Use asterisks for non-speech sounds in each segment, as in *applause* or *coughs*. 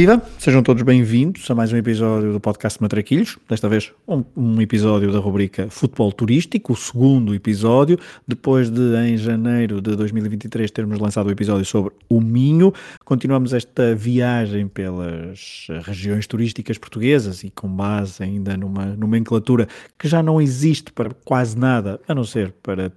Viva! Sejam todos bem-vindos a mais um episódio do podcast Matraquilhos. Desta vez, um, um, episódio da rubrica Futebol Turístico, o segundo episódio, depois de, em janeiro de 2023, termos lançado o episódio sobre o Minho. Continuamos esta viagem pelas regiões turísticas portuguesas e com base ainda numa nomenclatura que já não existe para quase nada, a não ser para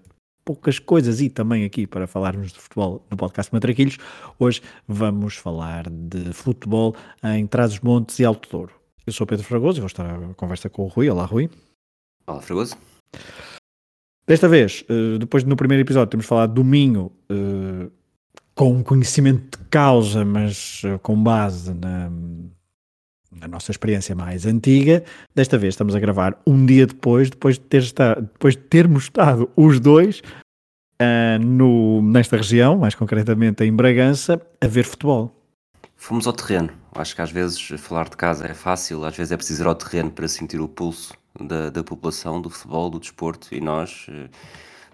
poucas coisas e também aqui para falarmos de futebol no podcast Matraquilhos. Hoje vamos falar de futebol em Trás-os-Montes e Alto Douro. Eu sou Pedro Fragoso e vou estar a conversa com o Rui. Olá, Rui. Olá, Fragoso. Desta vez, eh, depois no primeiro episódio, temos falado do Minho eh, com conhecimento de causa, mas eh, com base na, na nossa experiência mais antiga. Desta vez estamos a gravar um dia depois, depois de, ter estado, depois de termos estado os dois uh, no, nesta região, mais concretamente em Bragança, a ver futebol. Fomos ao terreno. Acho que às vezes falar de casa é fácil, às vezes é preciso ir ao terreno para sentir o pulso da, da população, do futebol, do desporto. E nós, eh,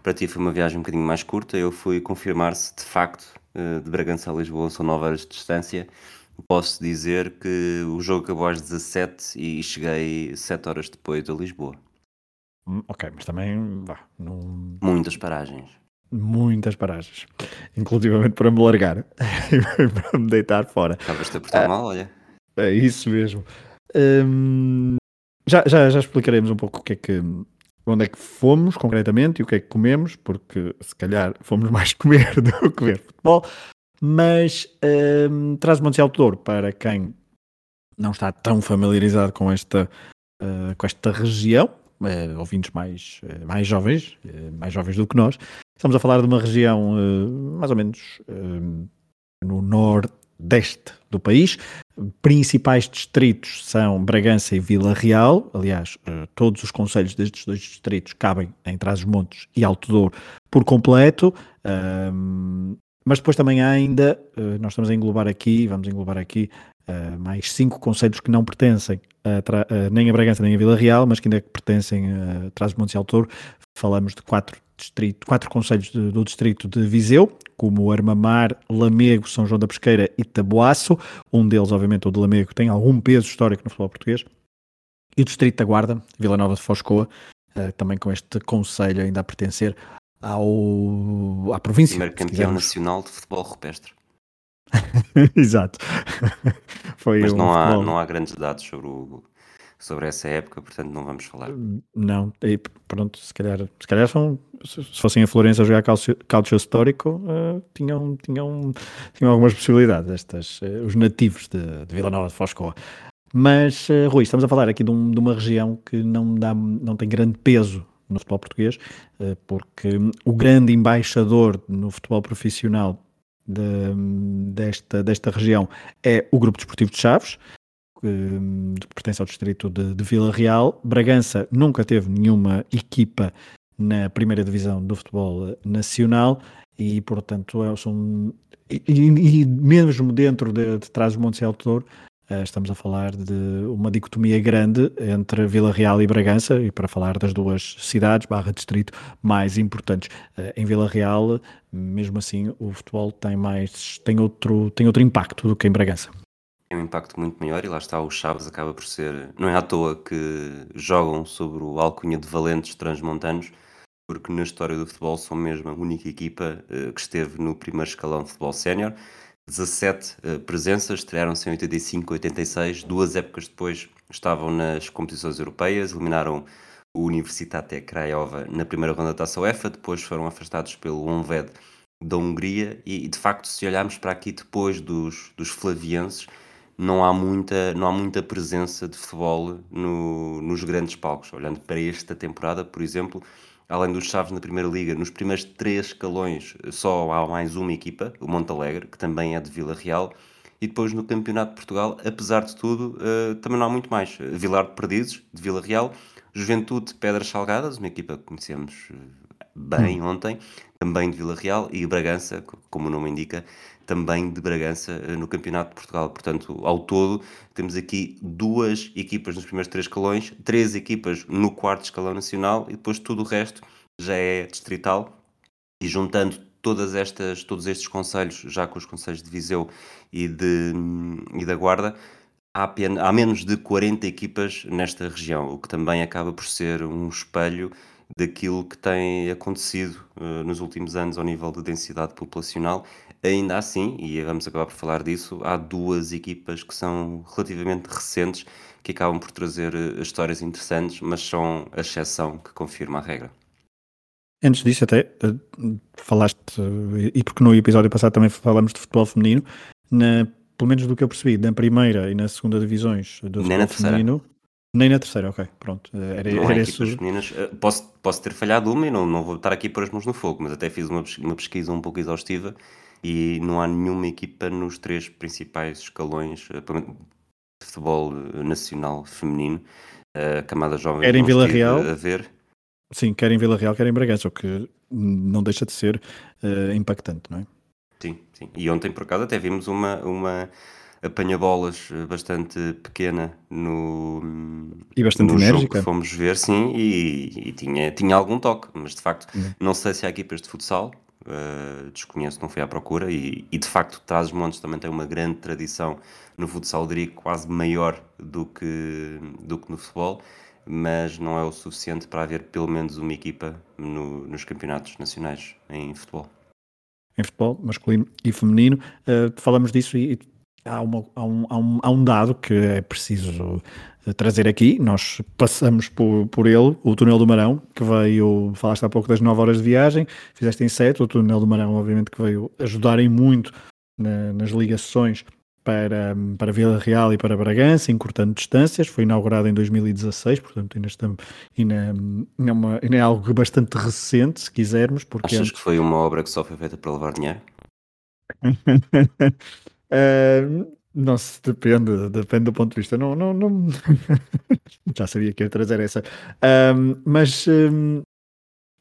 para ti foi uma viagem um bocadinho mais curta. Eu fui confirmar-se de facto eh, de Bragança a Lisboa são 9 horas de distância posso dizer que o jogo acabou às 17 e cheguei 7 horas depois a Lisboa. Hum, ok, mas também vá. Não... Muitas paragens. Muitas paragens. Inclusivamente para me largar *laughs* e para me deitar fora. Estavas-te a portar ah, mal, olha. É isso mesmo. Hum, já, já, já explicaremos um pouco o que é que. Onde é que fomos concretamente e o que é que comemos, porque se calhar fomos mais *laughs* comer do que ver futebol, mas um, traz Montes Douro para quem não está tão familiarizado com esta, uh, com esta região, uh, ouvintes mais, uh, mais jovens, mais jovens do que nós. Estamos a falar de uma região mais ou menos no nordeste do país. Principais distritos são Bragança e Vila Real. Aliás, todos os conselhos destes dois distritos cabem em Trás-os-Montes e Alto Douro por completo. Um, mas depois também há ainda, uh, nós estamos a englobar aqui, vamos englobar aqui uh, mais cinco conselhos que não pertencem a, uh, nem a Bragança nem a Vila Real, mas que ainda pertencem a Trás-Montes e Altor. Falamos de quatro distrito, quatro conselhos de, do distrito de Viseu, como Armamar, Lamego, São João da Pesqueira e Taboaço. Um deles, obviamente, o de Lamego, tem algum peso histórico no futebol português. E o distrito da Guarda, Vila Nova de Foscoa, também com este conselho ainda a pertencer ao, à província. Primeiro campeão nacional de futebol rupestre. *laughs* Exato. *laughs* Foi Mas não, há, não há grandes dados sobre, o, sobre essa época, portanto não vamos falar. Não, e pronto, se calhar, se calhar são, se fossem a Florença a jogar calcio, histórico, uh, tinham, tinham, tinham algumas possibilidades, estas, uh, os nativos de, de Vila Nova de Foscoa. Mas, uh, Rui, estamos a falar aqui de, um, de uma região que não, dá, não tem grande peso no futebol português, eh, porque o grande embaixador no futebol profissional de, desta, desta região é o Grupo Desportivo de Chaves, que pertence ao distrito de, de Vila Real. Bragança nunca teve nenhuma equipa na primeira divisão do futebol nacional e, portanto, é, são, e, e, mesmo dentro de, de Trás-os-Montes e Alto Douro, estamos a falar de uma dicotomia grande entre Vila Real e Bragança, e para falar das duas cidades, barra distrito, mais importantes. Eh, em Vila Real, mesmo assim, o futebol tem mais, tem outro, tem outro impacto do que em Bragança. Tem um impacto muito maior e lá está, o Chaves acaba por ser, não é à toa que jogam sobre o alcunha de valentes transmontanos, porque na história do futebol são mesmo a única equipa uh, que esteve no primeiro escalão de futebol sénior 17 uh, presenças, estrearam-se em 85 86, duas épocas depois estavam nas competições europeias, eliminaram o Universitate Craiova na primeira ronda da Taça UEFA, depois foram afastados pelo Honved da Hungria e, de facto se olharmos para aqui depois dos, dos flavienses não há muita, não há muita presença de futebol no, nos grandes palcos. Olhando para esta temporada, por exemplo, além dos Chaves na Primeira Liga, nos primeiros três escalões só há mais uma equipa, o Montalegre, que também é de Vila Real, e depois no Campeonato de Portugal, apesar de tudo, uh, também não há muito mais. Vilar de Perdizes, de Vila Real, Juventude de Pedras Salgadas, uma equipa que conhecemos eh, bem hum. ontem, também de Vila Real, e Bragança, como o nome indica, também de Bragança eh, no Campeonato de Portugal. Portanto, ao todo, temos aqui duas equipas nos primeiros três escalões, três equipas no quarto escalão nacional e depois tudo o resto já é distrital. E juntando todas estas, todos estes conselhos, já com os conselhos de Viseu e, de, e da Guarda, há, apenas, há menos de 40 equipas nesta região, o que também acaba por ser um espelho daquilo que tem acontecido uh, nos últimos anos ao nível de densidade populacional. Ainda assim, e vamos acabar por falar disso, há duas equipas que são relativamente recentes que acabam por trazer uh, histórias interessantes, mas são a exceção que confirma a regra. Antes disso, até uh, falaste, e porque no episódio passado também falamos de futebol feminino, na, pelo menos do que eu percebi, na primeira e na segunda divisões do Nem futebol feminino, nem na terceira, ok, pronto. Eh, era, não era femininas. Eh, Posso, posso ter falhado uma e não, não vou estar aqui por as mãos no fogo, mas até fiz uma, uma pesquisa um pouco exaustiva e não há nenhuma equipa nos três principais escalões eh, de futebol eh, nacional feminino. A camada jovem Era em Vila Real? a ver. Sim, quer em Vila Real, quer em Bragança, o que não deixa de ser eh, impactante, não é? Sim, sim. E ontem, por acaso, até vimos uma, uma apanha-bolas eh, bastante pequena no, E bastante no jogo enérgica. que fomos ver, sim, e, e tinha, tinha algum toque, mas de facto, Uhum. não sei se há equipas de futsal, eh, desconheço, não fui à procura, e, e de facto, Trás-os-Montes também tem uma grande tradição no futsal, que quase maior do que, do que no futebol, mas não é o suficiente para haver pelo menos uma equipa no- nos campeonatos nacionais em futebol. em futebol, masculino e feminino. Uh, falamos disso e, e há, uma- há um, há um- há um dado que é preciso trazer aqui. Nós passamos por, por ele, o Túnel do Marão, que veio, falaste há pouco das 9 horas de viagem, fizeste em 7. O Túnel do Marão, obviamente, que veio ajudarem muito na- nas ligações para, para Vila Real e para Bragança, encurtando distâncias. Foi inaugurado em 2016, portanto, ainda, estamos, ainda, ainda, é uma- ainda é algo bastante recente, se quisermos, porque Achas que foi uma obra que só foi feita para levar dinheiro? *laughs* Uh, não se depende, depende do ponto de vista. Não, não, não... *laughs* Já sabia que ia trazer essa. Mas,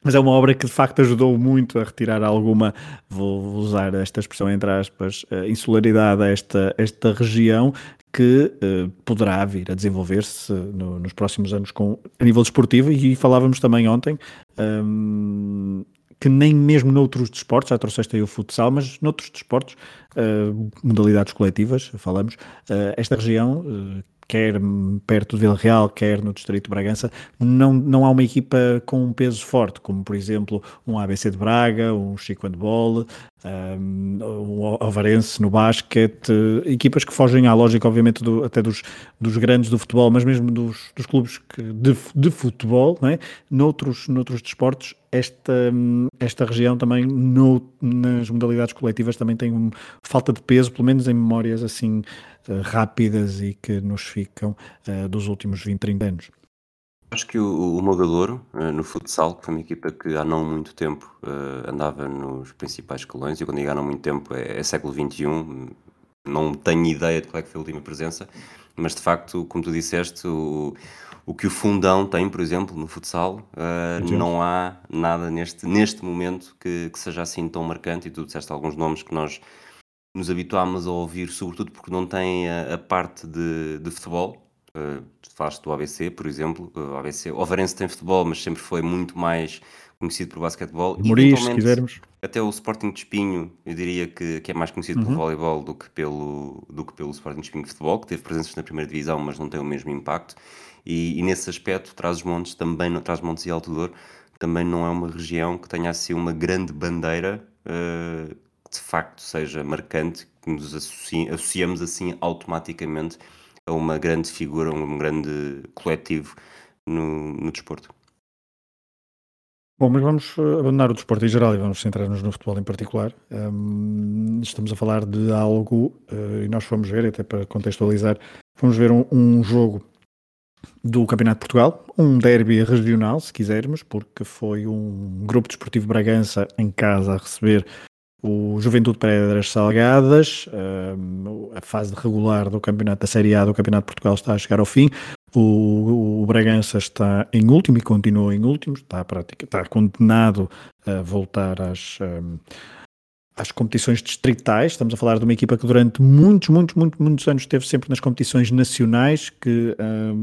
mas é uma obra que de facto ajudou muito a retirar alguma, vou usar esta expressão entre aspas, uh, insularidade a esta, esta região que uh, poderá vir a desenvolver-se no, nos próximos anos com, a nível desportivo e falávamos também ontem um, que nem mesmo noutros desportos, já trouxeste aí o futsal, mas noutros desportos, uh, modalidades coletivas, falamos, uh, esta região, uh, quer perto de Vila Real, quer no Distrito de Bragança, não, não há uma equipa com um peso forte, como por exemplo um ABC de Braga, um Chico Handball, um, um Alvarense no basquete, equipas que fogem à lógica, obviamente, do, até dos, dos grandes do futebol, mas mesmo dos, dos clubes de, de futebol, não é? noutros, noutros desportos, esta, esta região também, no, nas modalidades coletivas, também tem falta de peso, pelo menos em memórias assim uh, rápidas e que nos ficam uh, dos últimos 20, 30 anos. Acho que o, o Mogadouro, uh, no futsal, que foi uma equipa que há não muito tempo uh, andava nos principais escalões, e quando digo há não muito tempo é, é século XXI, não tenho ideia de qual é que foi a última presença, mas de facto, como tu disseste, o, o que o Fundão tem, por exemplo, no futsal, uh, não há nada neste, neste momento que, que, seja assim tão marcante, e tu disseste alguns nomes que nós nos habituámos a ouvir, sobretudo porque não têm a, a parte de, de futebol, falaste do ABC, por exemplo. Uh, o ABC, o Avarense tem futebol, mas sempre foi muito mais conhecido por basquetebol. Moris, se quisermos. Até o Sporting de Espinho, eu diria que, que é mais conhecido uhum. pelo voleibol do que pelo, do que pelo Sporting de Espinho de futebol, que teve presenças na primeira divisão, mas não tem o mesmo impacto. E, e nesse aspecto, Trás-os-Montes também, Trás-os-Montes e Alto Douro, também não é uma região que tenha assim uma grande bandeira uh, que de facto seja marcante, que nos associ, associamos assim automaticamente a uma grande figura, um grande coletivo no, no desporto. Bom, mas vamos abandonar o desporto em geral e vamos centrar-nos no futebol em particular. Um, estamos a falar de algo, uh, e nós fomos ver, até para contextualizar, fomos ver um, um, jogo do Campeonato de Portugal, um derby regional, se quisermos, porque foi um grupo desportivo Bragança em casa a receber o Juventude Pedras Salgadas, a fase regular do campeonato da Série A do Campeonato de Portugal está a chegar ao fim. O, o Bragança está em último e continua em último, está, prática, está condenado a voltar às, às competições distritais. Estamos a falar de uma equipa que durante muitos, muitos, muitos, muitos anos esteve sempre nas competições nacionais, que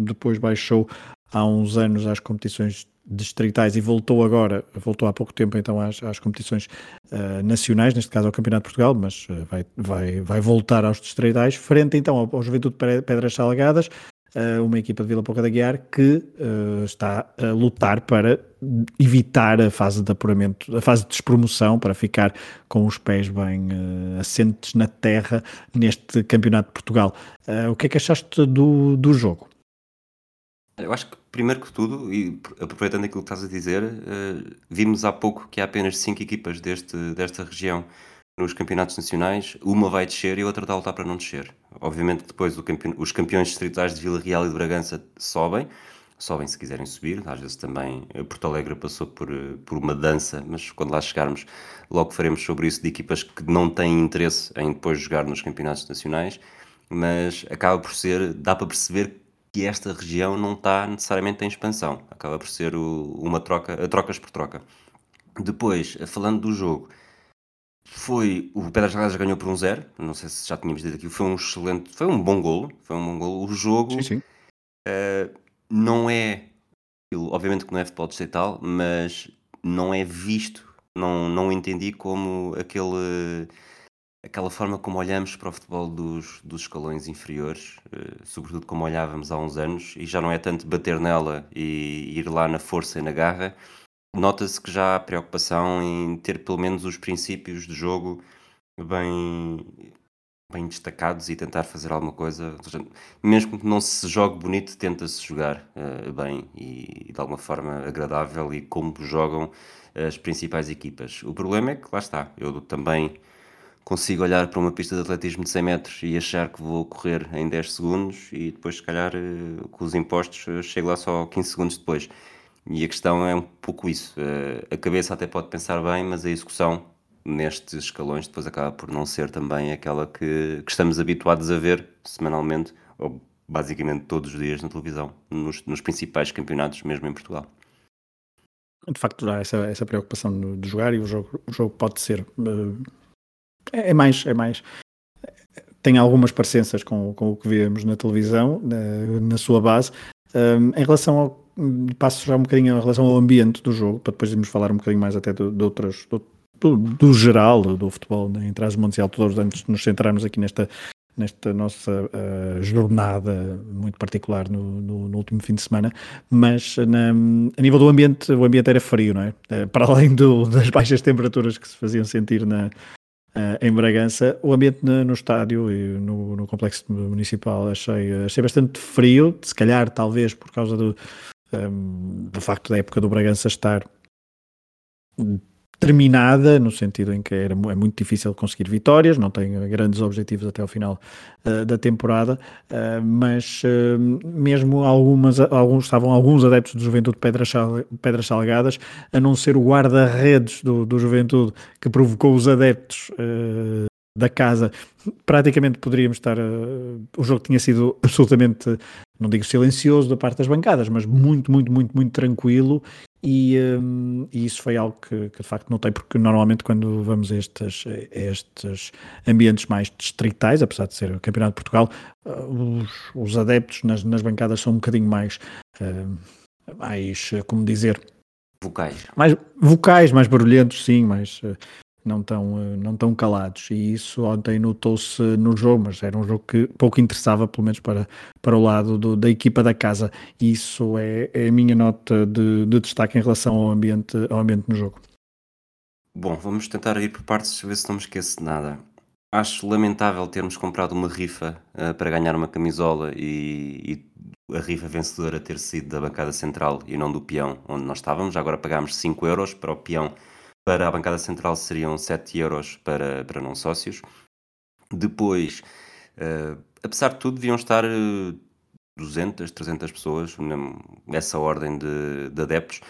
depois baixou há uns anos às competições distritais e voltou agora, voltou há pouco tempo então às, às competições uh, nacionais, neste caso ao Campeonato de Portugal, mas uh, vai, vai, vai voltar aos distritais, frente então ao, ao Juventude Pedras Salgadas, uh, uma equipa de Vila Pouca da Guiar que está a lutar para evitar a fase de apuramento, a fase de despromoção, para ficar com os pés bem assentes na terra neste Campeonato de Portugal. o que é que achaste do, do jogo? Eu acho que, primeiro que tudo, e aproveitando aquilo que estás a dizer, uh, vimos há pouco que há apenas cinco equipas deste, desta região nos campeonatos nacionais, uma vai descer e a outra está a lutar para não descer. Obviamente que depois os campeões distritais de Vila Real e de Bragança sobem, sobem se quiserem subir, às vezes também eh, Porto Alegre passou por, eh, por uma dança, mas quando lá chegarmos logo faremos sobre isso de equipas que não têm interesse em depois jogar nos campeonatos nacionais, mas acaba por ser, dá para perceber que esta região não está necessariamente em expansão. Acaba por ser o, uma troca, trocas por troca. Depois, falando do jogo, foi o Pedras Salgadas ganhou por um zero. Não sei se já tínhamos dito aqui. Foi um excelente, foi um bom golo. Foi um bom golo. O jogo sim, sim. Uh, não é, obviamente que não é futebol distrital, mas não é visto. Não, não entendi como aquele aquela forma como olhamos para o futebol dos, dos escalões inferiores, uh, sobretudo como olhávamos há uns anos, e já não é tanto bater nela e ir lá na força e na garra, nota-se que já há preocupação em ter pelo menos os princípios de jogo bem, bem destacados e tentar fazer alguma coisa. Mesmo que não se jogue bonito, tenta-se jogar uh, bem e, de alguma forma agradável e como jogam as principais equipas. O problema é que lá está, eu também consigo olhar para uma pista de atletismo de 100 metros e achar que vou correr em 10 segundos e depois, se calhar, eh, com os impostos, eh, chego lá só 15 segundos depois. E a questão é um pouco isso. Eh, a cabeça até pode pensar bem, mas a execução nestes escalões depois acaba por não ser também aquela que, que estamos habituados a ver semanalmente, ou basicamente todos os dias na televisão, nos, nos principais campeonatos, mesmo em Portugal. De facto, há essa, essa preocupação de jogar e o jogo, o jogo pode ser uh, é, é mais, é mais. Tem algumas parecenças com, com o que vemos na televisão, na, na sua base. Um, em relação ao. Passo já um bocadinho em relação ao ambiente do jogo, para depois irmos falar um bocadinho mais até de, de outras. Do, do, do, geral do futebol né, em Trás-os-Montes e Alto antes de nos centrarmos aqui nesta, nesta nossa uh, jornada muito particular no, no, no, último fim de semana, mas na, a nível do ambiente, o ambiente era frio, não é? Uh, para além do, das baixas temperaturas que se faziam sentir na, Uh, em Bragança, o ambiente no, no estádio e no, no, complexo municipal achei, achei bastante frio, se calhar talvez por causa do, um, ehm, do facto da época do Bragança estar terminada, no sentido em que era, é muito difícil conseguir vitórias, não tem grandes objetivos até ao final uh, da temporada, uh, mas uh, mesmo algumas, alguns, estavam alguns adeptos do Juventude Pedras, Pedras Salgadas, a não ser o guarda-redes do, do Juventude que provocou os adeptos da casa, praticamente poderíamos estar. o jogo tinha sido absolutamente, não digo silencioso da parte das bancadas, mas muito, muito, muito, muito tranquilo e, um, e, isso foi algo que, que, de facto notei, porque normalmente quando vamos a estes, a estes ambientes mais distritais, apesar de ser o Campeonato de Portugal, uh, os, os, adeptos nas, nas, bancadas são um bocadinho mais, uh, mais, como dizer... Vocais. Mais vocais, mais barulhentos, sim, mais... Não tão, eh, não tão calados. E isso ontem notou-se no jogo, mas era um jogo que pouco interessava, pelo menos para, para o lado do, da equipa da casa. E isso é, é a minha nota de, de, destaque em relação ao ambiente, ao ambiente no jogo. Bom, vamos tentar ir por partes, ver se não me esqueço de nada. Acho lamentável termos comprado uma rifa uh, para ganhar uma camisola e, e, a rifa vencedora ter sido da bancada central e não do peão onde nós estávamos. Agora pagámos 5 euros para o peão para a bancada central seriam 7 euros para, para não sócios. Depois, uh, apesar de tudo, deviam estar 200, eh, 300 pessoas, nessa ordem de, de adeptos.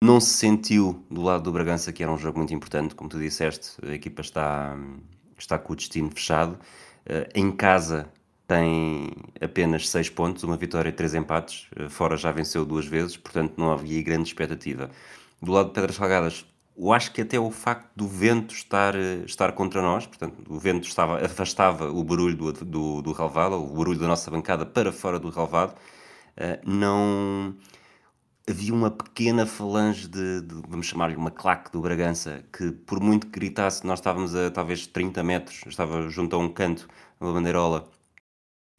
Não se sentiu do lado do Bragança que era um jogo muito importante, como tu disseste, a equipa está, está com o destino fechado. Uh, em casa tem apenas 6 pontos, uma vitória e 3 empates, fora já venceu duas vezes, portanto não havia grande expectativa. Do lado de Pedras Salgadas, eu acho que até o facto do vento estar, estar contra nós, portanto, o vento estava, afastava o barulho do, do, do relvado, o barulho da nossa bancada para fora do relvado, uh, não, havia uma pequena falange de, de vamos chamar-lhe uma claque do Bragança, que por muito que gritasse, nós estávamos a talvez 30 metros, estava junto a um canto, uma bandeirola,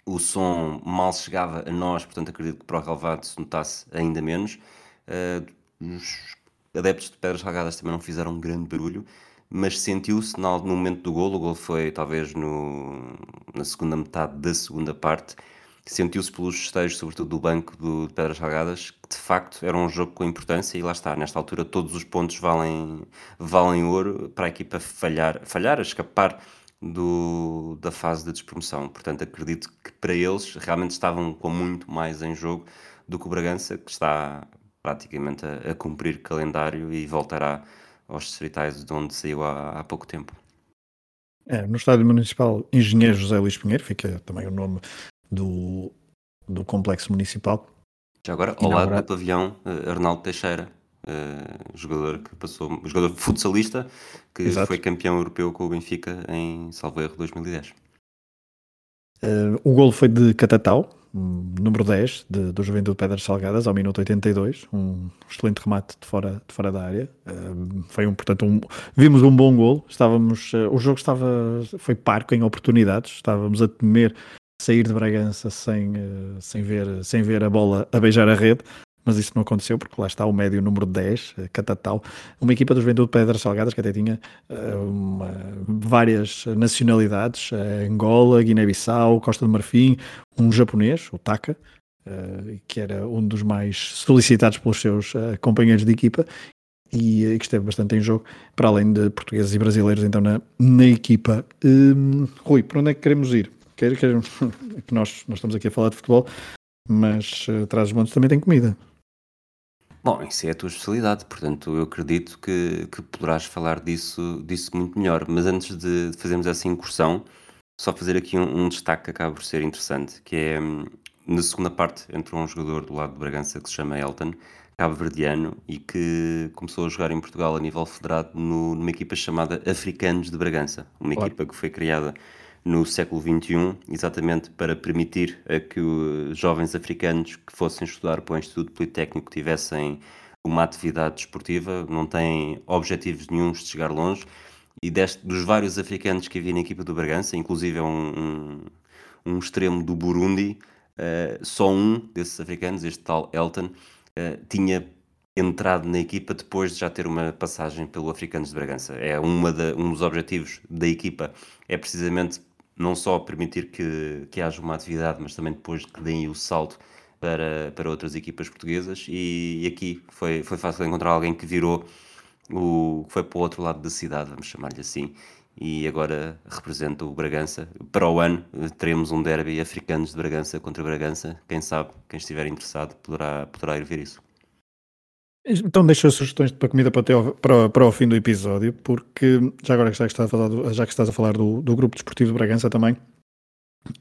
o som mal chegava a nós, portanto acredito que para o relevado se notasse ainda menos. Uh, adeptos de Pedras Salgadas também não fizeram um grande barulho, mas sentiu-se no momento do golo, o golo foi talvez no, na segunda metade da segunda parte, sentiu-se pelos festejos, sobretudo do banco do, de Pedras Salgadas, que de facto era um jogo com importância e lá está, nesta altura todos os pontos valem, valem ouro para a equipa falhar, falhar, escapar do, da fase de despromoção. Portanto, acredito que para eles realmente estavam com muito mais em jogo do que o Bragança, que está praticamente a, a cumprir calendário e voltará aos distritais de onde saiu há, há pouco tempo. É, no Estádio Municipal Engenheiro José Luís Pinheiro, fica também o nome do, do complexo municipal. Já agora, ao lado do pavilhão, uh, Arnaldo Teixeira, uh, jogador que passou, jogador futsalista, que Exato. foi campeão europeu com o Benfica em Salvo Erro 2010. Uh, o golo foi de Catatau, número 10 de, do Juventude Pedras Salgadas, ao minuto 82, um excelente remate de fora, de fora da área. Uh, foi um, portanto, um, vimos um bom golo. Estávamos, uh, o jogo estava, foi parco em oportunidades, estávamos a temer sair de Bragança sem, uh, sem, ver, sem ver a bola a beijar a rede mas isso não aconteceu porque lá está o médio número 10, eh, Catatal, uma equipa do Juventude de Pedras Salgadas que até tinha uh, uma, várias nacionalidades, uh, Angola, Guiné-Bissau, Costa do Marfim, um japonês, o Taka, que era um dos mais solicitados pelos seus companheiros de equipa e que esteve bastante em jogo, para além de portugueses e brasileiros então na, na equipa. Um, Rui, para onde é que queremos ir? Quer, quer, *laughs* que nós, nós estamos aqui a falar de futebol, mas uh, Trás os Montes também tem comida. Bom, isso é a tua especialidade, portanto eu acredito que, que poderás falar disso, disso muito melhor. Mas antes de fazermos essa incursão, só fazer aqui um, um destaque que acaba por ser interessante, que é hum, na segunda parte entrou um jogador do lado de Bragança que se chama Elton, cabo-verdiano, e que começou a jogar em Portugal a nível federado no, numa equipa chamada Africanos de Bragança, uma claro. equipa que foi criada no século XXI, exatamente para permitir a que os jovens africanos que fossem estudar para o Instituto Politécnico tivessem uma atividade desportiva, não têm objetivos nenhums de chegar longe, e deste, dos vários africanos que havia na equipa do Bragança, inclusive um, um, um extremo do Burundi, uh, só um desses africanos, este tal Elton, uh, tinha entrado na equipa depois de já ter uma passagem pelo Africanos de Bragança. É uma um dos objetivos da equipa, é precisamente não só permitir que, que haja uma atividade, mas também depois que deem o salto para, para outras equipas portuguesas. E, e aqui foi, foi fácil encontrar alguém que virou o foi para o outro lado da cidade, vamos chamar-lhe assim, e agora representa o Bragança. Para o ano teremos um derby africanos de Bragança contra Bragança. Quem sabe, quem estiver interessado, poderá, poderá ir ver isso. Então deixa sugestões para comida para, para, para o fim do episódio, porque já agora que estás a falar do, já que estás a falar do, do grupo desportivo de Bragança também,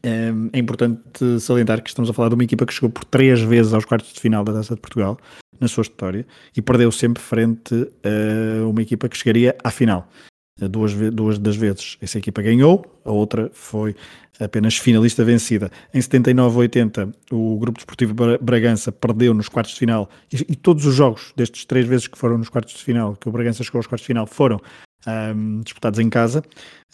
é, é, importante salientar que estamos a falar de uma equipa que chegou por três vezes aos quartos de final da Taça de Portugal na sua história e perdeu sempre frente a uma equipa que chegaria à final. Duas, duas das vezes essa equipa ganhou, a outra foi apenas finalista vencida. Em 79-80, o Grupo Desportivo Bragança perdeu nos quartos de final e, e, todos os jogos destes três vezes que foram nos quartos de final, que o Bragança chegou aos quartos de final, foram um, disputados em casa.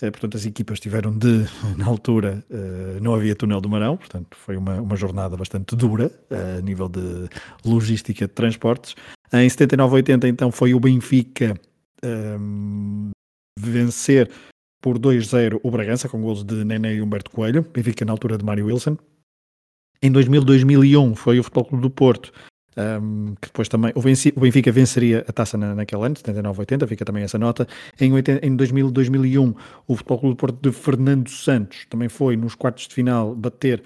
Uh, portanto, as equipas tiveram de, na altura, uh, não havia túnel do Marão, portanto, foi uma, uma jornada bastante dura uh, a nível de logística de transportes. Em 79-80, então, foi o Benfica. Um, vencer por 2-0 o Bragança, com gols de Nené e Humberto Coelho, Benfica na altura de Mário Wilson. Em 2000-2001 foi o Futebol Clube do Porto, um, que depois também o, venci, o, Benfica venceria a taça na, naquele ano, 79-80, fica também essa nota. Em, em 2000-2001 o Futebol Clube do Porto de Fernando Santos também foi nos quartos de final bater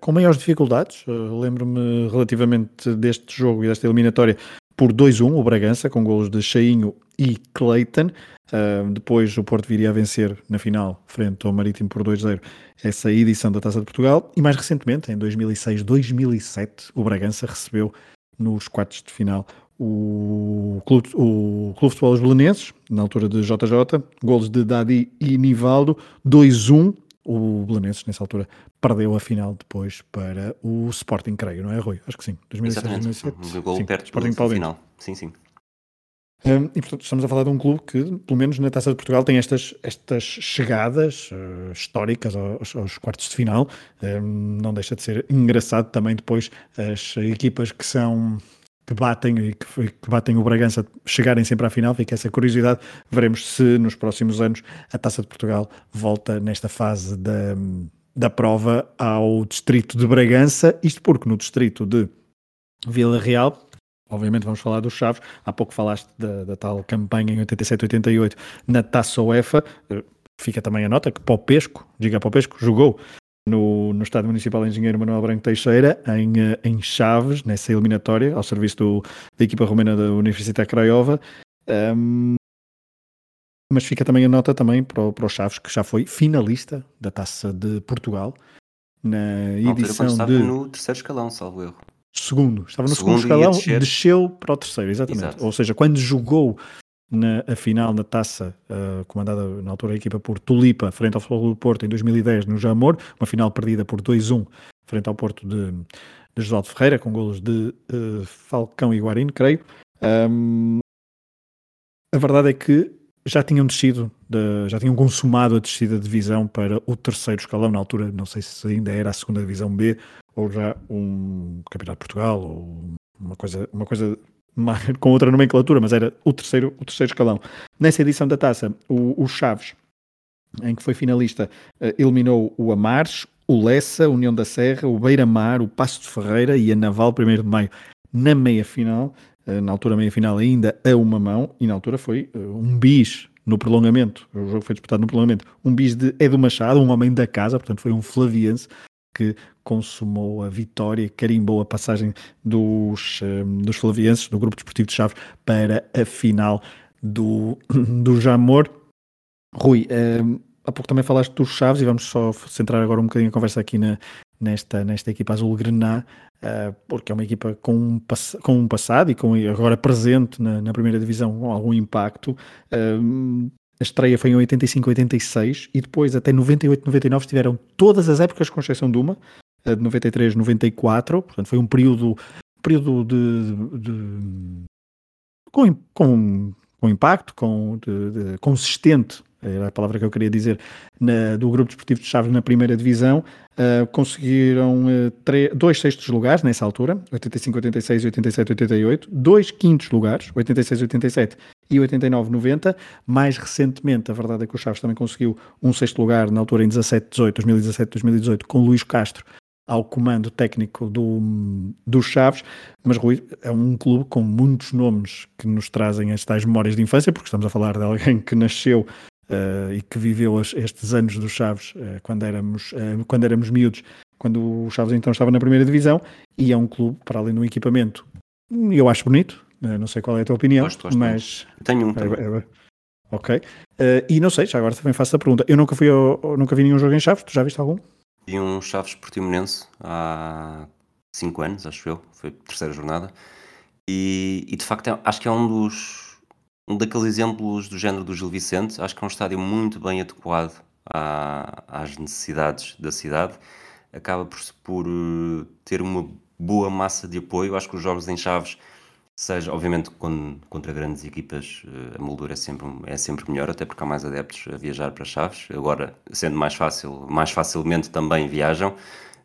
com maiores dificuldades. Uh, Lembro-me relativamente deste jogo e desta eliminatória por 2-1 o Bragança, com gols de Chainho e Clayton. Uh, depois o Porto viria a vencer na final, frente ao Marítimo por 2-0, essa edição da Taça de Portugal. E mais recentemente, em 2006-2007, o Bragança recebeu nos quartos de final o Clube, o Clube de Futebol dos Belenenses, na altura de JJ, golos de Dadi e Nivaldo, 2-1. o Belenenses, nessa altura, perdeu a final depois para o Sporting, creio, não é, Rui? Acho que sim. 2006, 2007. Um gol sim, perto Sporting do final. Sim, sim. Um, e portanto estamos a falar de um clube que, pelo menos na Taça de Portugal, tem estas, estas chegadas uh, históricas aos, aos, quartos de final. Um, não deixa de ser engraçado também depois as equipas que são que batem e que, que, batem o Bragança chegarem sempre à final. Fica essa curiosidade. Veremos se nos próximos anos a Taça de Portugal volta nesta fase da, da prova ao distrito de Bragança. Isto porque no distrito de Vila Real Obviamente vamos falar dos Chaves. Há pouco falaste da, da tal campanha em 87-88 na Taça UEFA. Eh, fica também a nota que Popesco, diga Popesco, jogou no, no Estádio Municipal Engenheiro Manuel Branco Teixeira, em, eh, em Chaves, nessa eliminatória, ao serviço do, da equipa romena da Universidade Craiova. Um, mas fica também a nota também para, para o Chaves, que já foi finalista da Taça de Portugal na edição de... no terceiro escalão, salvo erro. Segundo, estava no segundo, segundo escalão, desceu para o terceiro, exatamente. Exato. Ou seja, quando jogou na a final na taça, uh, comandada na altura a equipa por Tulipa, frente ao Futebol do Porto em 2010 no Jamor, uma final perdida por 2-1 frente ao Porto de, de José Ferreira, com golos de uh, Falcão e Guarino, creio. Um, a verdade é que já tinham descido, de, já tinham consumado a descida de divisão para o terceiro escalão, na altura, não sei se ainda era a segunda divisão B ou já um Campeonato de Portugal, ou uma coisa, uma coisa *laughs* com outra nomenclatura, mas era o terceiro, o terceiro escalão. Nessa edição da taça, o, o Chaves, em que foi finalista, uh, eliminou o Amares, o Lessa, a União da Serra, o Beira-Mar, o Passo de Ferreira e a Naval, 1 de maio, na meia-final. Uh, na altura, meia-final ainda a uma mão, e na altura foi uh, um bis no prolongamento. O jogo foi disputado no prolongamento. Um bis de Edu Machado, um homem da casa, portanto foi um flaviense que consumou a vitória, carimbou a passagem dos, um, dos flavienses, do Grupo Desportivo de Chaves, para a final do, *coughs* do Jamor. Rui, um, há pouco também falaste dos Chaves e vamos só centrar agora um bocadinho a conversa aqui na, nesta, nesta equipa azul grená, uh, porque é uma equipa com um, com um passado e com agora presente na, na primeira divisão com algum impacto. Uh, a estreia foi em 85, 86 e depois até 98, 99 estiveram todas as épocas com exceção de uma, de 93, 94, portanto foi um período, período de, de com, com, com impacto, com, de, de, consistente era a palavra que eu queria dizer, na, do Grupo Desportivo de Chaves na primeira divisão, uh, conseguiram uh, dois sextos lugares nessa altura, 85, 86 e 87, 88, dois quintos lugares, 86, 87 e 89, 90. Mais recentemente, a verdade é que o Chaves também conseguiu um sexto lugar na altura em 17, 18, 2017, 2018, com Luís Castro ao comando técnico do, do Chaves, mas Rui é um clube com muitos nomes que nos trazem as tais memórias de infância, porque estamos a falar de alguém que nasceu uh, e que viveu estes anos do Chaves uh, quando, éramos, uh, quando éramos miúdos, quando o Chaves então estava na primeira divisão, e é um clube, para além do equipamento, eu acho bonito, não sei qual é a tua opinião, gosto, gosto mas... Tenho um é, é, Ok. e não sei, já agora também faço a pergunta. Eu nunca fui ao, nunca vi nenhum jogo em Chaves, tu já viste algum? Vi um Chaves Portimonense há 5 anos, acho eu, foi a terceira jornada, e, e de facto é, acho que é um dos um daqueles exemplos do género do Gil Vicente. Acho que é um estádio muito bem adequado à, às necessidades da cidade. Acaba por, por uh, ter uma boa massa de apoio. Acho que os jogos em Chaves, seja, obviamente, quando, contra grandes equipas, uh, a moldura é sempre, é sempre melhor, até porque há mais adeptos a viajar para Chaves. Agora, sendo mais fácil, mais facilmente também viajam.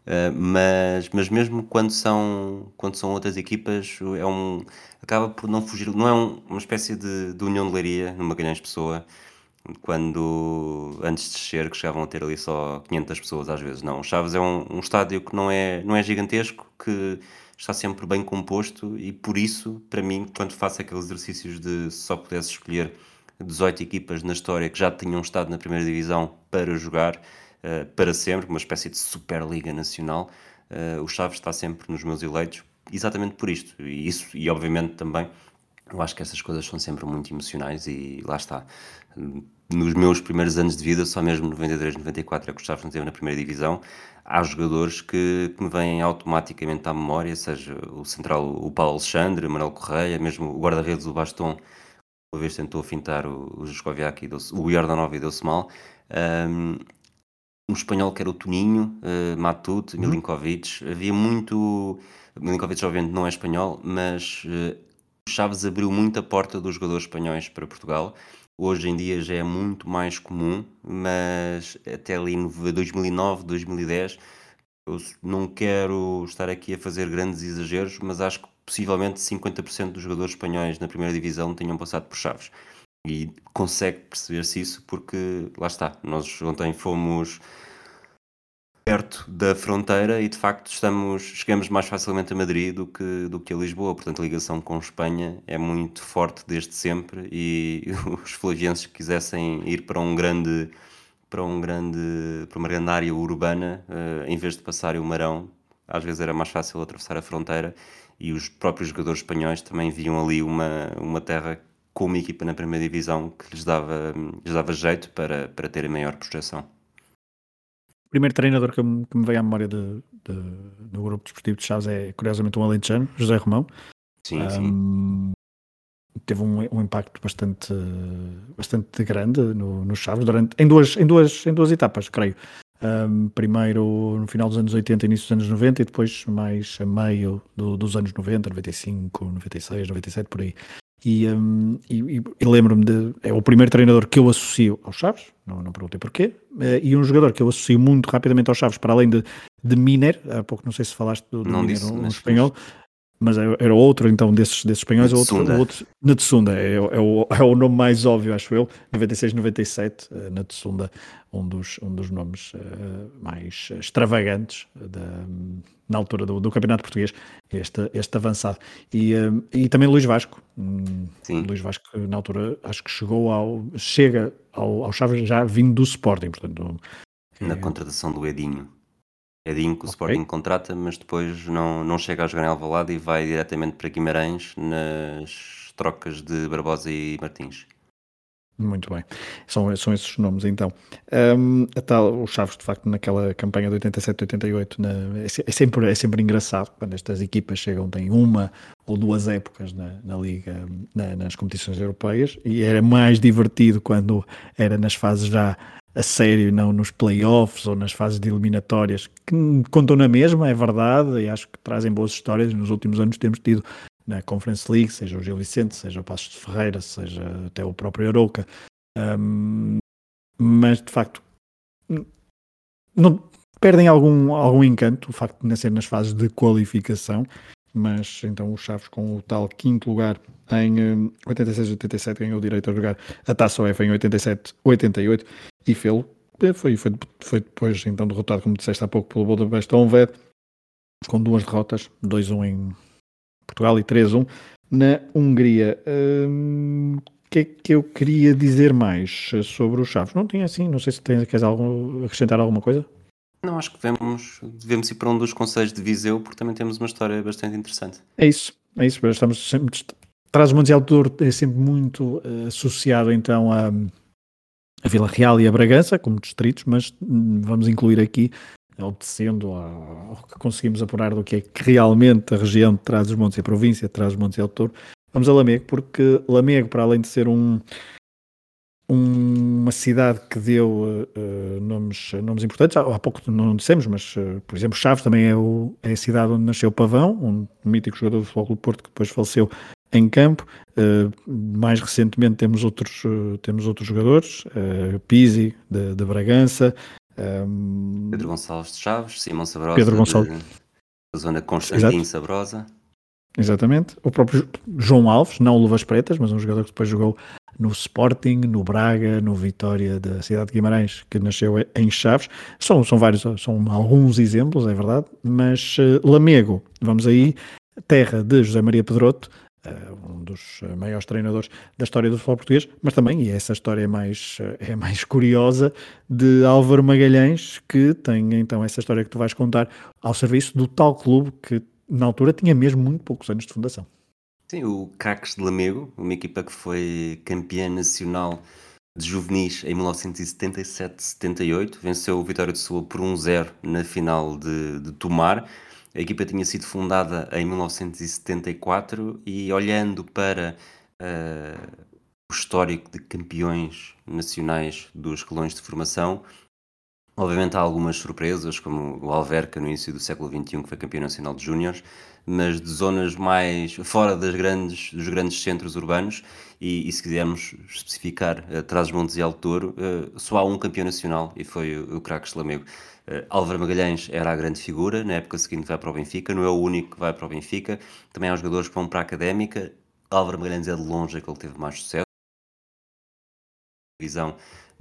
Uh, mas, mas mesmo quando são, quando são outras equipas, é um, acaba por não fugir, não é um, uma espécie de, de união de leiria numa Magalhães Pessoa, quando antes de descer, que chegavam a ter ali só 500 pessoas às vezes. Não, o Chaves é um, um estádio que não é, não é gigantesco, que está sempre bem composto e por isso, para mim, quando faço aqueles exercícios de se só pudesse escolher 18 equipas na história que já tinham estado na primeira divisão para jogar, uh, para sempre, uma espécie de Superliga Nacional. Uh, o Chaves está sempre nos meus eleitos, exatamente por isto. E isso, e obviamente também, eu acho que essas coisas são sempre muito emocionais e lá está. Nos meus primeiros anos de vida, só mesmo 93, 94 é que o Chaves não teve na primeira divisão. Há jogadores que, que me vêm automaticamente à memória, seja o central, o Paulo Alexandre, o Manuel Correia, mesmo o guarda-redes do Baston, uma vez tentou fintar o, o Juscoviak e o Yardanov e deu-se mal. Um, um espanhol que era o Toninho, uh, Matute, uhum. Milinkovic. Havia muito. Milinkovic, obviamente, não é espanhol, mas uh, Chaves abriu muito a porta dos jogadores espanhóis para Portugal. Hoje em dia já é muito mais comum, mas até ali em 2009, 2010, eu não quero estar aqui a fazer grandes exageros, mas acho que possivelmente 50% dos jogadores espanhóis na primeira divisão tenham passado por Chaves. E consegue perceber-se isso porque, lá está, nós ontem fomos perto da fronteira e de facto estamos, chegamos mais facilmente a Madrid do que, do que a Lisboa, portanto a ligação com Espanha é muito forte desde sempre e *laughs* os flavienses que quisessem ir para um grande para um grande para uma grande área urbana, uh, em vez de passar o Marão, às vezes era mais fácil atravessar a fronteira e os próprios jogadores espanhóis também viam ali uma, uma terra com uma equipa na primeira divisão que lhes dava, lhes dava jeito para, para terem maior projeção. O primeiro treinador que me, que me veio à memória de, de, do grupo desportivo de Chaves é, curiosamente, um alentejano, José Romão. Sim, um, sim. Teve um, um, impacto bastante, bastante grande no, no Chaves durante, em, duas, em, duas, em duas etapas, creio. Um, primeiro no final dos anos 80, início dos anos 90 e depois mais a meio do, dos anos 90, 95, 96, 97, por aí. E, um, e, e lembro-me de. É o primeiro treinador que eu associo aos Chaves, não, não perguntei porquê, uh, e um jogador que eu associo muito rapidamente aos Chaves, para além de, de Miner, há pouco não sei se falaste do, do não Miner, disse, um espanhol, mas era outro então desses, desses espanhóis, outro, outro. Natsunda, é, é, o, é o nome mais óbvio, acho eu, 96, 97, uh, Natsunda, um dos, um dos nomes uh, mais extravagantes da, na altura do, do Campeonato Português, este, este avançado. E, uh, e também Luís Vasco, um, Luís Vasco na altura acho que chegou ao, chega ao, ao Chaves já vindo do Sporting, portanto... Na é... contratação do Edinho. Edinho que o. Sporting contrata, mas depois não, não chega a jogar em Alvalade e vai diretamente para Guimarães nas trocas de Barbosa e Martins. Muito bem, são, são esses nomes então. Um, a tal, os Chaves, de facto, naquela campanha de 87-88, é, é, sempre, é sempre engraçado quando estas equipas chegam, têm uma ou duas épocas na, na Liga, na, nas competições europeias, e era mais divertido quando era nas fases já a sério, não nos playoffs ou nas fases de eliminatórias, que contam na mesma, é verdade, e acho que trazem boas histórias. Nos últimos anos temos tido na Conference League, seja o Gil Vicente, seja o Passos de Ferreira, seja até o próprio Arouca. Um, mas de facto não perdem algum, algum encanto o facto de nascer nas fases de qualificação. Mas então os Chaves com o tal quinto lugar em 86-87 ganhou o direito a jogar a Taça UEFA em 87-88 e fê-lo. Foi, foi, foi depois então derrotado, como disseste há pouco, pelo Budapest Honved, com duas derrotas, 2-1 em Portugal e 3-1 na Hungria. Hum, o que é que eu queria dizer mais sobre os Chaves? Não tinha assim, não sei se tens, queres algo, acrescentar alguma coisa? Não, acho que devemos, devemos ir para um dos conselhos de Viseu, porque também temos uma história bastante interessante. É isso, é isso. Estamos sempre, traz o Mundial de Douro é sempre muito uh, associado então a, a Vila Real e a Bragança como distritos, mas hum, vamos incluir aqui, obedecendo ao que conseguimos apurar do que é que realmente a região de Trás-os-Montes e a província de Trás-os-Montes e Alto vamos a Lamego, porque Lamego, para além de ser um, uma cidade que deu uh, nomes, nomes importantes, há, pouco não dissemos, mas uh, por exemplo Chaves também é, o, é a cidade onde nasceu Pavão, um mítico jogador do Futebol Clube Porto que depois faleceu em campo. Uh, mais recentemente temos outros, temos outros jogadores, Pizzi de, de Bragança, um, Pedro Gonçalves de Chaves, Simão Sabrosa Pedro Gonçalves. Da zona Constantino Sabrosa. Exatamente. O próprio João Alves, não o Luvas Pretas, mas um jogador que depois jogou no Sporting, no Braga, no Vitória da cidade de Guimarães, que nasceu em Chaves. São, são vários, são alguns exemplos, é verdade, mas uh, Lamego, vamos aí, terra de José Maria Pedroto, Uh, um dos maiores treinadores da história do futebol português, mas também, e essa história é mais, é mais curiosa, de Álvaro Magalhães, que tem então essa história que tu vais contar ao serviço do tal clube que na altura tinha mesmo muito poucos anos de fundação. Sim, o Cacos de Lamego, uma equipa que foi campeã nacional de juvenis em 1977-78, venceu o Vitória de Sul por 1-0 na final de, de Tomar. A equipa tinha sido fundada em 1974 e olhando para uh, o histórico de campeões nacionais dos escalões de formação, Obviamente há algumas surpresas, como o Alverca no início do século XXI, que foi campeão nacional de júniores, mas de zonas mais fora das grandes, dos grandes centros urbanos, e, e se quisermos especificar uh, Trás-os-Montes e Alto Douro, uh, só há um campeão nacional, e foi o, o craque Lamego. Uh, Álvaro Magalhães era a grande figura, na época seguinte vai para o Benfica, não é o único que vai para o Benfica, também há jogadores que vão para a Académica, Álvaro Magalhães é de longe aquele que teve mais sucesso,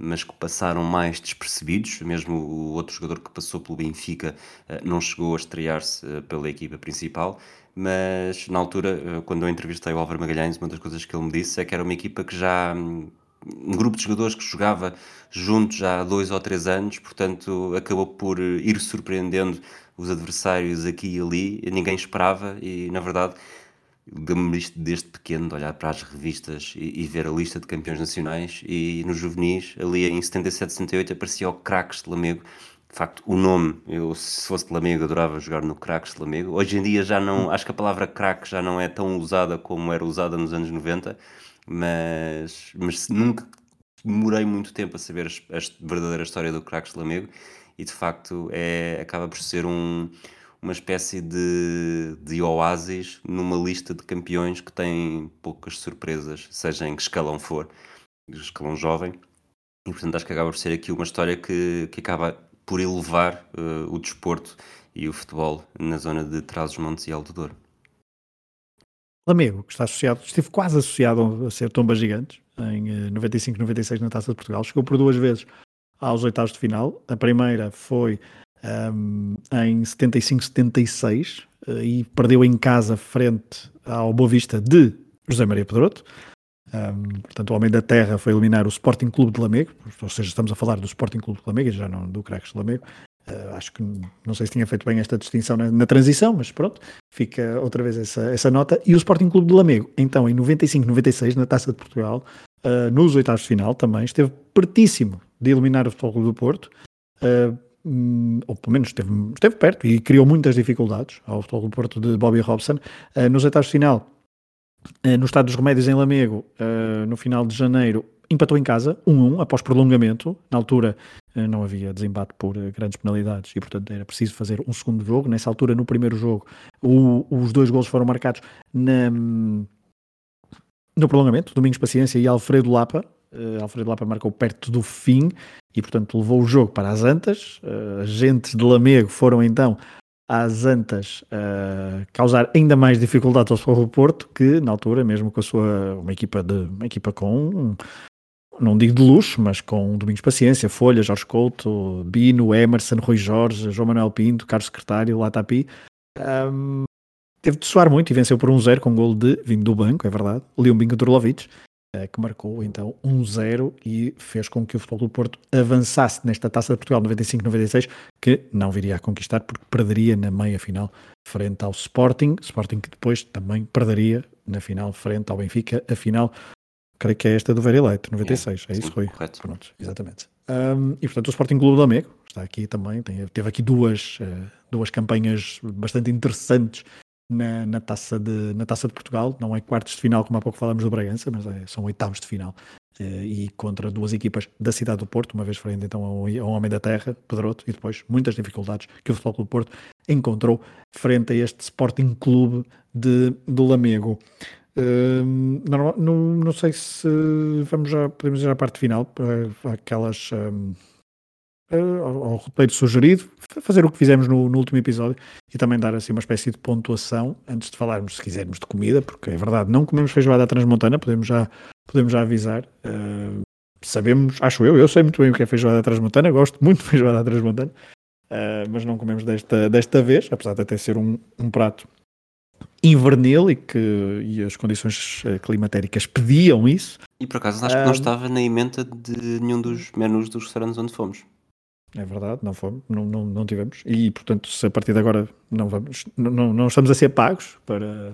mas que passaram mais despercebidos. Mesmo o outro jogador que passou pelo Benfica eh, não chegou a estrear-se eh, pela equipa principal. Mas na altura, eh, quando eu entrevistei o Álvaro Magalhães, uma das coisas que ele me disse é que era uma equipa que já. Hum, um grupo de jogadores que jogava juntos há dois ou três anos, portanto acabou por ir surpreendendo os adversários aqui e ali. Ninguém esperava e, na verdade, Lembro-me desde pequeno de olhar para as revistas e, e, ver a lista de campeões nacionais e nos juvenis, ali em 77, 78, aparecia o Craques de Lamego. De facto, o nome, eu se fosse de Lamego adorava jogar no Craques de Lamego. Hoje em dia já não, acho que a palavra craque já não é tão usada como era usada nos anos 90, mas, mas nunca demorei muito tempo a saber a, verdadeira história do Craques de Lamego e de facto é, acaba por ser um uma espécie de, de oásis numa lista de campeões que tem poucas surpresas, seja em que escalão for, escalão jovem. E portanto acho que acaba por ser aqui uma história que, que acaba por elevar uh, o desporto e o futebol na zona de Trás-os-Montes e Alto Douro. Lamego, que está associado, esteve quase associado a ser Tomba Gigantes em 95, eh, 96 na Taça de Portugal, chegou por duas vezes aos oitavos de final. A primeira foi um, em 75-76 uh, e perdeu em casa frente ao Boa Vista de José Maria Pedroto. Um, portanto, o Homem da Terra foi eliminar o Sporting Clube de Lamego, ou seja, estamos a falar do Sporting Clube de Lamego, já não do Craques de Lamego. Uh, acho que não sei se tinha feito bem esta distinção na, na, transição, mas pronto, fica outra vez essa, essa nota. E o Sporting Clube de Lamego, então em 95-96, na Taça de Portugal, uh, nos oitavos de final também, esteve pertíssimo de eliminar o Futebol Clube do Porto. Uh, Hum, ou pelo menos esteve, esteve perto e criou muitas dificuldades ao Futebol do Porto de Bobby Robson. Uh, nos de final, uh, no Estado dos Remédios em Lamego, uh, no final de janeiro, empatou em casa, 1-1, após prolongamento. Na altura não havia desembate por grandes penalidades e, portanto, era preciso fazer um segundo jogo. Nessa altura, no primeiro jogo, o, os dois gols foram marcados na, no prolongamento, Domingos Paciência e Alfredo Lapa. Alfredo Lapa marcou perto do fim e, portanto, levou o jogo para as Antas. Uh, agentes de Lamego foram então às Antas uh, causar ainda mais dificuldades ao do Porto, que na altura, mesmo com a sua uma equipa, de, uma equipa com, não digo de luxo, mas com Domingos Paciência, Folha, Jorge Couto, Bino, Emerson, Rui Jorge, João Manuel Pinto, Carlos Secretário, Latapi. Um, teve de soar muito e venceu por 1-0 um com um gol de vindo do banco, é verdade, Leon Bingo Turlovic. Eh, que marcou então 1-0 e fez com que o Futebol do Porto avançasse nesta Taça de Portugal 95-96, que não viria a conquistar porque perderia na meia final frente ao Sporting, Sporting que depois também perderia na final frente ao Benfica, a final creio que é esta do Very Light, 96, é, é isso, Rui? Correto. Pronto, exatamente. Um, e portanto o Sporting Clube do Amigo está aqui também, tem, teve aqui duas, uh, duas campanhas bastante interessantes na, na, taça de, na taça de Portugal. Não é quartos de final, como há pouco falamos do Bragança, mas é, são oitavos de final. Eh, e contra duas equipas da cidade do Porto, uma vez frente então ao, Homem da Terra, Pedroto, e depois muitas dificuldades que o Futebol do Porto encontrou frente a este Sporting Clube de, de Lamego. Uh, não, não, não, sei se vamos já, podemos ir à parte final, para aquelas. Um, ao, ao roteiro sugerido, fazer o que fizemos no, no, último episódio e também dar assim uma espécie de pontuação antes de falarmos, se quisermos, de comida, porque é verdade, não comemos feijoada transmontana, podemos já, podemos já avisar. Uh, sabemos, acho eu, eu sei muito bem o que é feijoada transmontana, gosto muito de feijoada transmontana, uh, mas não comemos desta, desta vez, apesar de até ser um, um prato invernil e que e as condições eh, climatéricas pediam isso. E por acaso acho que não estava na emenda de nenhum dos menus dos restaurantes onde fomos. É verdade, não fomos, não, não, não tivemos. E, portanto, se a partir de agora não vamos, não, não estamos a ser pagos para.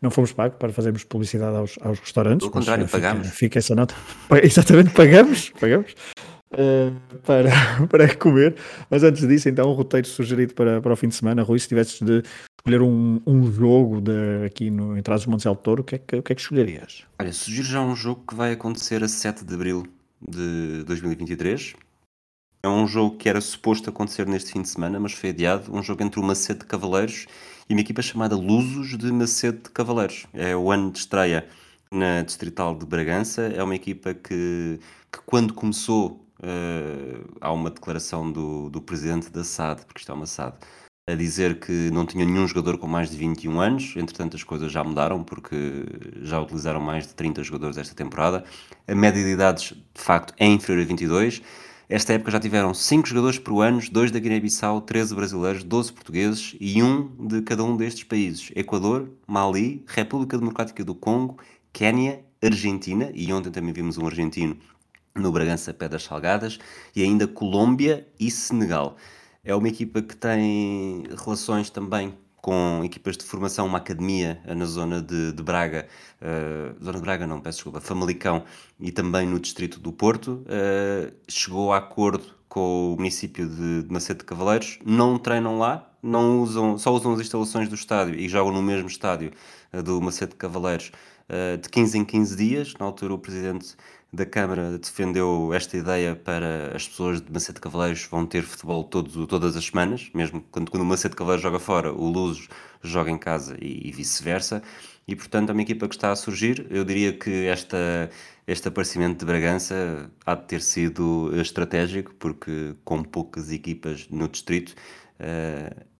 Não fomos pagos para fazermos publicidade aos, aos restaurantes. Pelo contrário, fica, pagamos. Fica essa nota. *laughs* Exatamente, pagamos, pagamos uh, para, *laughs* para comer. Mas antes disso, então, um roteiro sugerido para, para o fim de semana. Rui, se tivesses de escolher um, um jogo de, aqui no, em Trás dos Montes Alto Touro, o que, é que, o que é que escolherias? Olha, sugiro já um jogo que vai acontecer a 7 de abril de 2023 É um jogo que era suposto acontecer neste fim de semana, mas foi adiado. Um jogo entre o Macedo de Cavaleiros e uma equipa chamada Lusos de Macedo de Cavaleiros. É o ano de estreia na Distrital de Bragança. É uma equipa que, que quando começou, uh, há uma declaração do, do presidente da SAD, porque isto é uma SAD, a dizer que não tinha nenhum jogador com mais de 21 anos. Entretanto, as coisas já mudaram porque já utilizaram mais de 30 jogadores esta temporada. A média de idades, de facto, é inferior a 22. Esta época já tiveram 5 jogadores por ano, 2 da Guiné-Bissau, 13 brasileiros, 12 portugueses e um de cada um destes países: Equador, Mali, República Democrática do Congo, Quénia, Argentina, e ontem também vimos um argentino no Bragança Pedras Salgadas, e ainda Colômbia e Senegal. É uma equipa que tem relações também com equipas de formação, uma academia na zona de, de Braga, uh, zona de Braga não, peço desculpa, Famalicão e também no distrito do Porto. Uh, chegou a acordo com o município de, de Macedo de Cavaleiros, não treinam lá, não usam, só usam as instalações do estádio e jogam no mesmo estádio do Macedo de Cavaleiros de 15 em 15 dias. Na altura o presidente da Câmara defendeu esta ideia para as pessoas de Macedo de Cavaleiros vão ter futebol todos, todas as semanas, mesmo quando, quando o Macedo de Cavaleiros joga fora, o Luz joga em casa e, e vice-versa. E portanto é uma equipa que está a surgir. Eu diria que esta, este aparecimento de Bragança há de ter sido estratégico, porque com poucas equipas no distrito. Uh,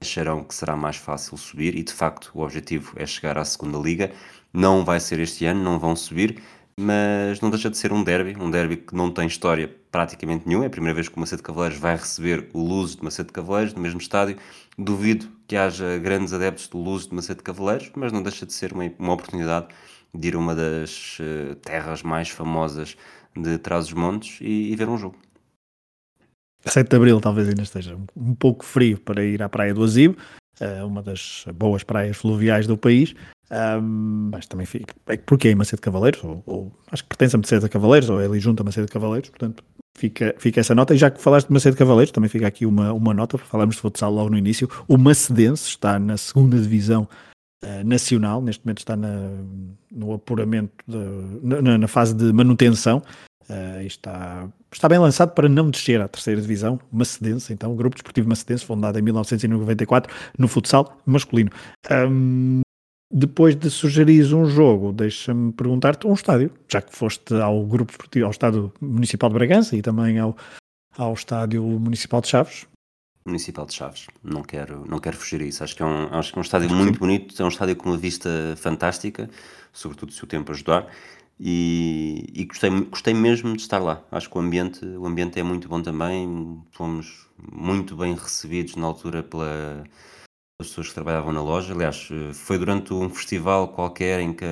acharão que será mais fácil subir e de facto o objetivo é chegar à segunda liga. Não vai ser este ano, não vão subir, mas não deixa de ser um derby, um derby que não tem história praticamente nenhuma. É a primeira vez que o Macedo Cavaleiros vai receber o Luz de Macedo Cavaleiros no mesmo estádio. Duvido que haja grandes adeptos do Luz de Macedo Cavaleiros, mas não deixa de ser uma, uma oportunidade de ir a uma das uh, terras mais famosas de Trás-os-Montes e, e, ver um jogo. 7 de Abril talvez ainda esteja um, pouco frio para ir à Praia do Azibo, uh, uma das boas praias fluviais do país, um, mas também fica. Porque é em Macedo Cavaleiros, ou, ou, acho que pertence a Macedo Cavaleiros, ou é ali junto a Macedo Cavaleiros, portanto fica, fica essa nota. E já que falaste de Macedo Cavaleiros, também fica aqui uma, uma nota, falamos de futsal logo no início. O Macedense está na segunda divisão uh, nacional, neste momento está na, no apuramento, de, na, na, fase de manutenção. Uh, está, está bem lançado para não descer à terceira divisão, Macedense, então, o Grupo Desportivo Macedense, fundado em 1994, no futsal masculino. Um, depois de sugerir um jogo, deixa-me perguntar-te um estádio, já que foste ao grupo ao estádio municipal de Bragança e também ao, ao estádio municipal de Chaves. Municipal de Chaves, não quero, não quero fugir a isso. Acho que é um, acho que é um estádio muito bonito, é um estádio com uma vista fantástica, sobretudo se o tempo ajudar. E, e, gostei, gostei mesmo de estar lá. Acho que o ambiente, o ambiente é muito bom também. Fomos muito bem recebidos na altura pela, pessoas que trabalhavam na loja. Aliás, eh, foi durante um festival qualquer em que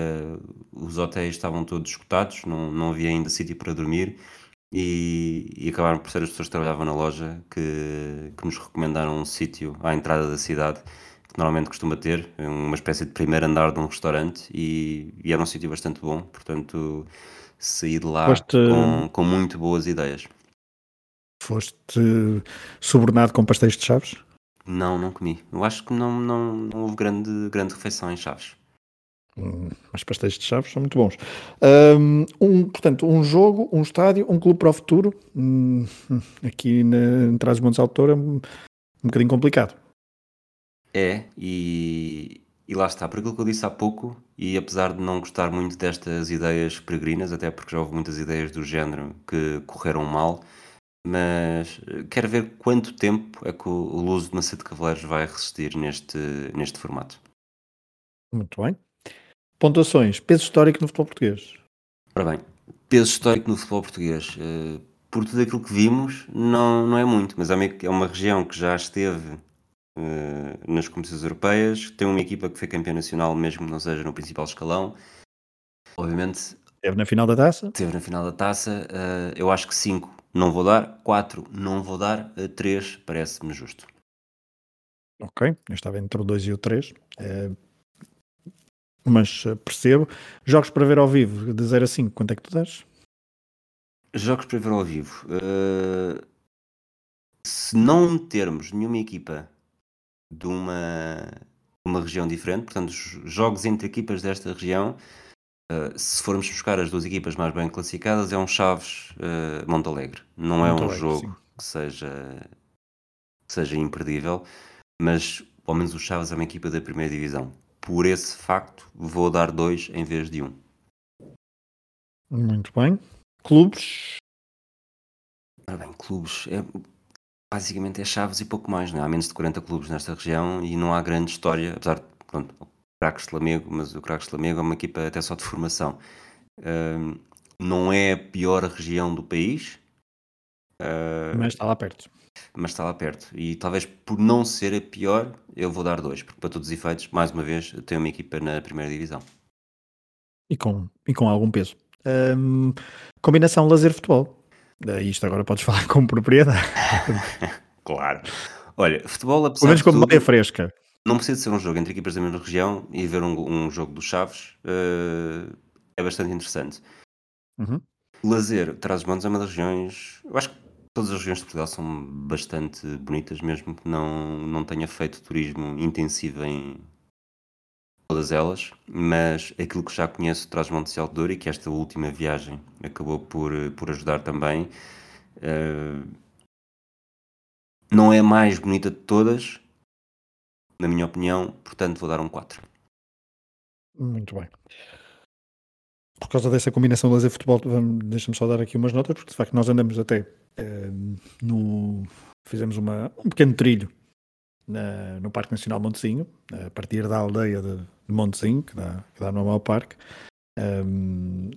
os hotéis estavam todos escutados, não, não havia ainda sítio para dormir. E, e, acabaram por ser as pessoas que trabalhavam na loja que, que nos recomendaram um sítio à entrada da cidade que normalmente costuma ter, uma espécie de primeiro andar de um restaurante e, e era um sítio bastante bom, portanto saí de lá Foste... com, com muito boas ideias. Foste subornado com pastéis de chaves? Não, não comi. Eu acho que não, não, não houve grande, grande refeição em Chaves. Hum, mas pastéis de Chaves são muito bons. Um, portanto, um jogo, um estádio, um clube para o futuro. Hum, aqui na, em Trás-os-Montes Autor é um, um bocadinho complicado. É, e, e lá está, por aquilo que eu disse há pouco, e apesar de não gostar muito destas ideias peregrinas, até porque já houve muitas ideias do género que correram mal, mas eh, quero ver quanto tempo é que o, o Luso de Macedo Cavaleiros vai resistir neste, neste formato. Muito bem. Pontuações. Peso histórico no futebol português. Ora bem, peso histórico no futebol português. Uh, por tudo aquilo que vimos, não, não é muito, mas é uma, é região que já esteve uh, nas competições europeias, tem uma equipa que foi campeã nacional, mesmo que não seja no principal escalão. Obviamente. Esteve na final da taça? Esteve na final da taça. Eu acho que 5 não vou dar, 4 não vou dar, 3 parece-me justo. Ok, eu estava entre o 2 e o 3, é, mas eh, percebo. Jogos para ver ao vivo, de 0 a 5, quanto é que tu dás? Jogos para ver ao vivo. Uh, se não termos nenhuma equipa de uma, uma região diferente, portanto, jogos entre equipas desta região, Uh, se formos buscar as duas equipas mais bem classificadas, é um Chaves uh, Montalegre. Não é um jogo que seja, que seja imperdível, mas ao menos o Chaves é uma equipa da primeira divisão. Por esse facto, vou dar dois em vez de um. Muito bem. Clubes? Ora bem, clubes. É, basicamente é Chaves e pouco mais. Não é? Há menos de 40 clubes nesta região e não há grande história, apesar de pronto, o Craques de Lamego, mas o Craques de Lamego é uma equipa até só de formação. Uh, não é a pior região do país. Uh, mas está lá perto. Mas está lá perto. E talvez por não ser a pior, eu vou dar dois, porque para todos os efeitos, mais uma vez, tenho uma equipa na primeira divisão. E com, e com algum peso. Um, combinação lazer-futebol. Isto agora podes falar *laughs* com propriedade. *laughs* claro. Olha, futebol, apesar Pelo menos como tudo, fresca. Não precisa ser um jogo entre equipas da mesma região e ver um, um jogo dos Chaves uh, é bastante interessante. Uhum. Lazer, Trás-os-Montes é uma das regiões. Eu acho que todas as regiões de Portugal são bastante bonitas, mesmo que não, não tenha feito turismo intensivo em todas elas. Mas aquilo que já conheço traz Montes de Alto e que esta última viagem acabou por, por ajudar também. Uh, não é a mais bonita de todas, na minha opinião, portanto vou dar um 4. Muito bem. Por causa dessa combinação lazer futebol, deixa-me só dar aqui umas notas, porque de facto nós andamos até eh, no. Fizemos uma, um pequeno trilho na, no Parque Nacional Montezinho, a partir da aldeia de, de Montezinho, que dá, que dá no mau parque. Um,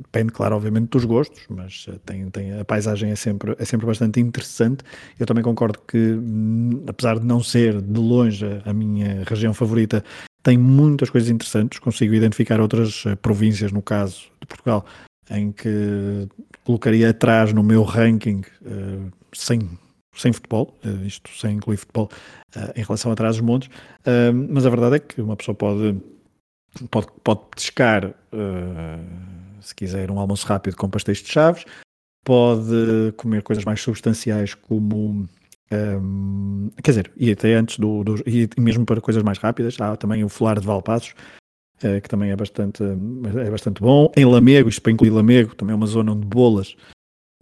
depende, claro, obviamente dos gostos, mas eh, tem, tem, a paisagem é sempre, é sempre bastante interessante. Eu também concordo que, hum, apesar de não ser de longe a minha região favorita, tem muitas coisas interessantes. Consigo identificar outras eh, províncias, no caso de Portugal, em que colocaria atrás no meu ranking uh, sem, sem futebol, uh, isto sem incluir futebol, uh, em relação a dos montes. mas a verdade é que uma pessoa pode, pode, pode pescar se quiser um almoço rápido com pastéis de chaves, pode comer coisas mais substanciais como um, quer dizer, e até antes do, do, e mesmo para coisas mais rápidas, há também o folar de Valpassos, uh, que também é bastante, é bastante bom. Em Lamego, isto para incluir Lamego, também é uma zona onde bolas,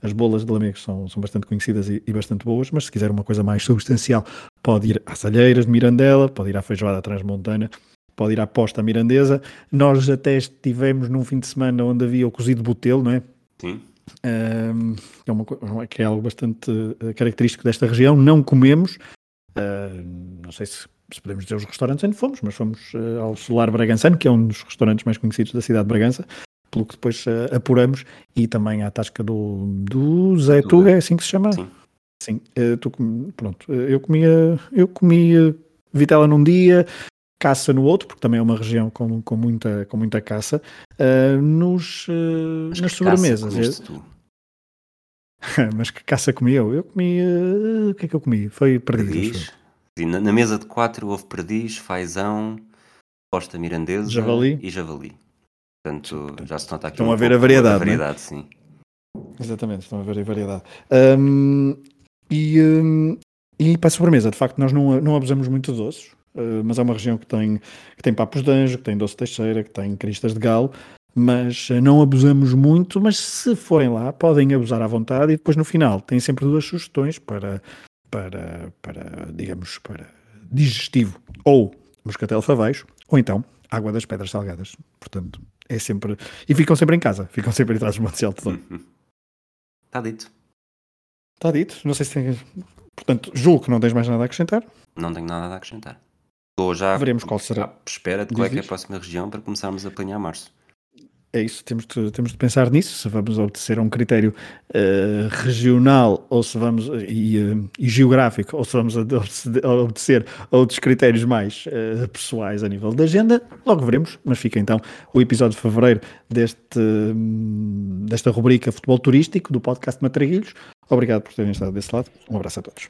as bolas de Lamego são, são bastante conhecidas e, e, bastante boas, mas se quiser uma coisa mais substancial, pode ir às Alheiras de Mirandela, pode ir à Feijoada Transmontana, pode ir à Posta Mirandesa. Nós até estivemos num fim de semana onde havia o cozido botelo, não é? Sim. Um, é, uma, que é algo bastante eh, característico desta região. Não comemos, uh, não sei se, se, podemos dizer os restaurantes onde fomos, mas fomos uh, ao Solar Bragançano, que é um dos restaurantes mais conhecidos da cidade de Bragança, pelo que depois uh, apuramos, e também à tasca do, do Zé Tuga, é assim que se chama? Sim. Sim, tu, pronto, eu comia, eu comia vitela num dia, caça no outro, porque também é uma região com, com, muita, com muita caça, uh, nos, uh, nas sobremesas. *laughs* Mas que caça comi eu? Eu comi. Uh, o que é que eu comi? Foi perdiz. perdiz. Na, na, mesa de quatro houve perdiz, fazão, posta mirandesa javali. e javali. Portanto, já se nota aqui Estão um a ver a variedade. A é? variedade, sim. Exatamente, estão a ver a variedade. Um, e, um, e para a sobremesa, de facto, nós não, não abusamos muito de doces. Eh, mas é uma região que tem, que tem papos de anjo, que tem doce teixeira, que tem cristas de galo, mas eh, não abusamos muito, mas se forem lá podem abusar à vontade e depois no final tem sempre duas sugestões para, para, para digamos, para digestivo, ou moscatel faveixo, ou então água das pedras salgadas. Portanto, é sempre... E ficam sempre em casa, ficam sempre atrás do Monte Alto. Está *laughs* dito. Está dito. Não sei se tem... Portanto, julgo que não tens mais nada a acrescentar. Não tenho nada a acrescentar. Já Veremos qual será. espera de qual é, é a próxima região para começarmos a planear março. É isso, temos de, temos de pensar nisso, se vamos obedecer a um critério uh, regional ou se vamos e, uh, e, geográfico, ou se vamos obedecer a outros critérios mais uh, pessoais a nível da agenda, logo veremos. Mas fica então o episódio de fevereiro deste, desta rubrica Futebol Turístico do podcast Matraguilhos. Obrigado por terem estado desse lado. Um abraço a todos.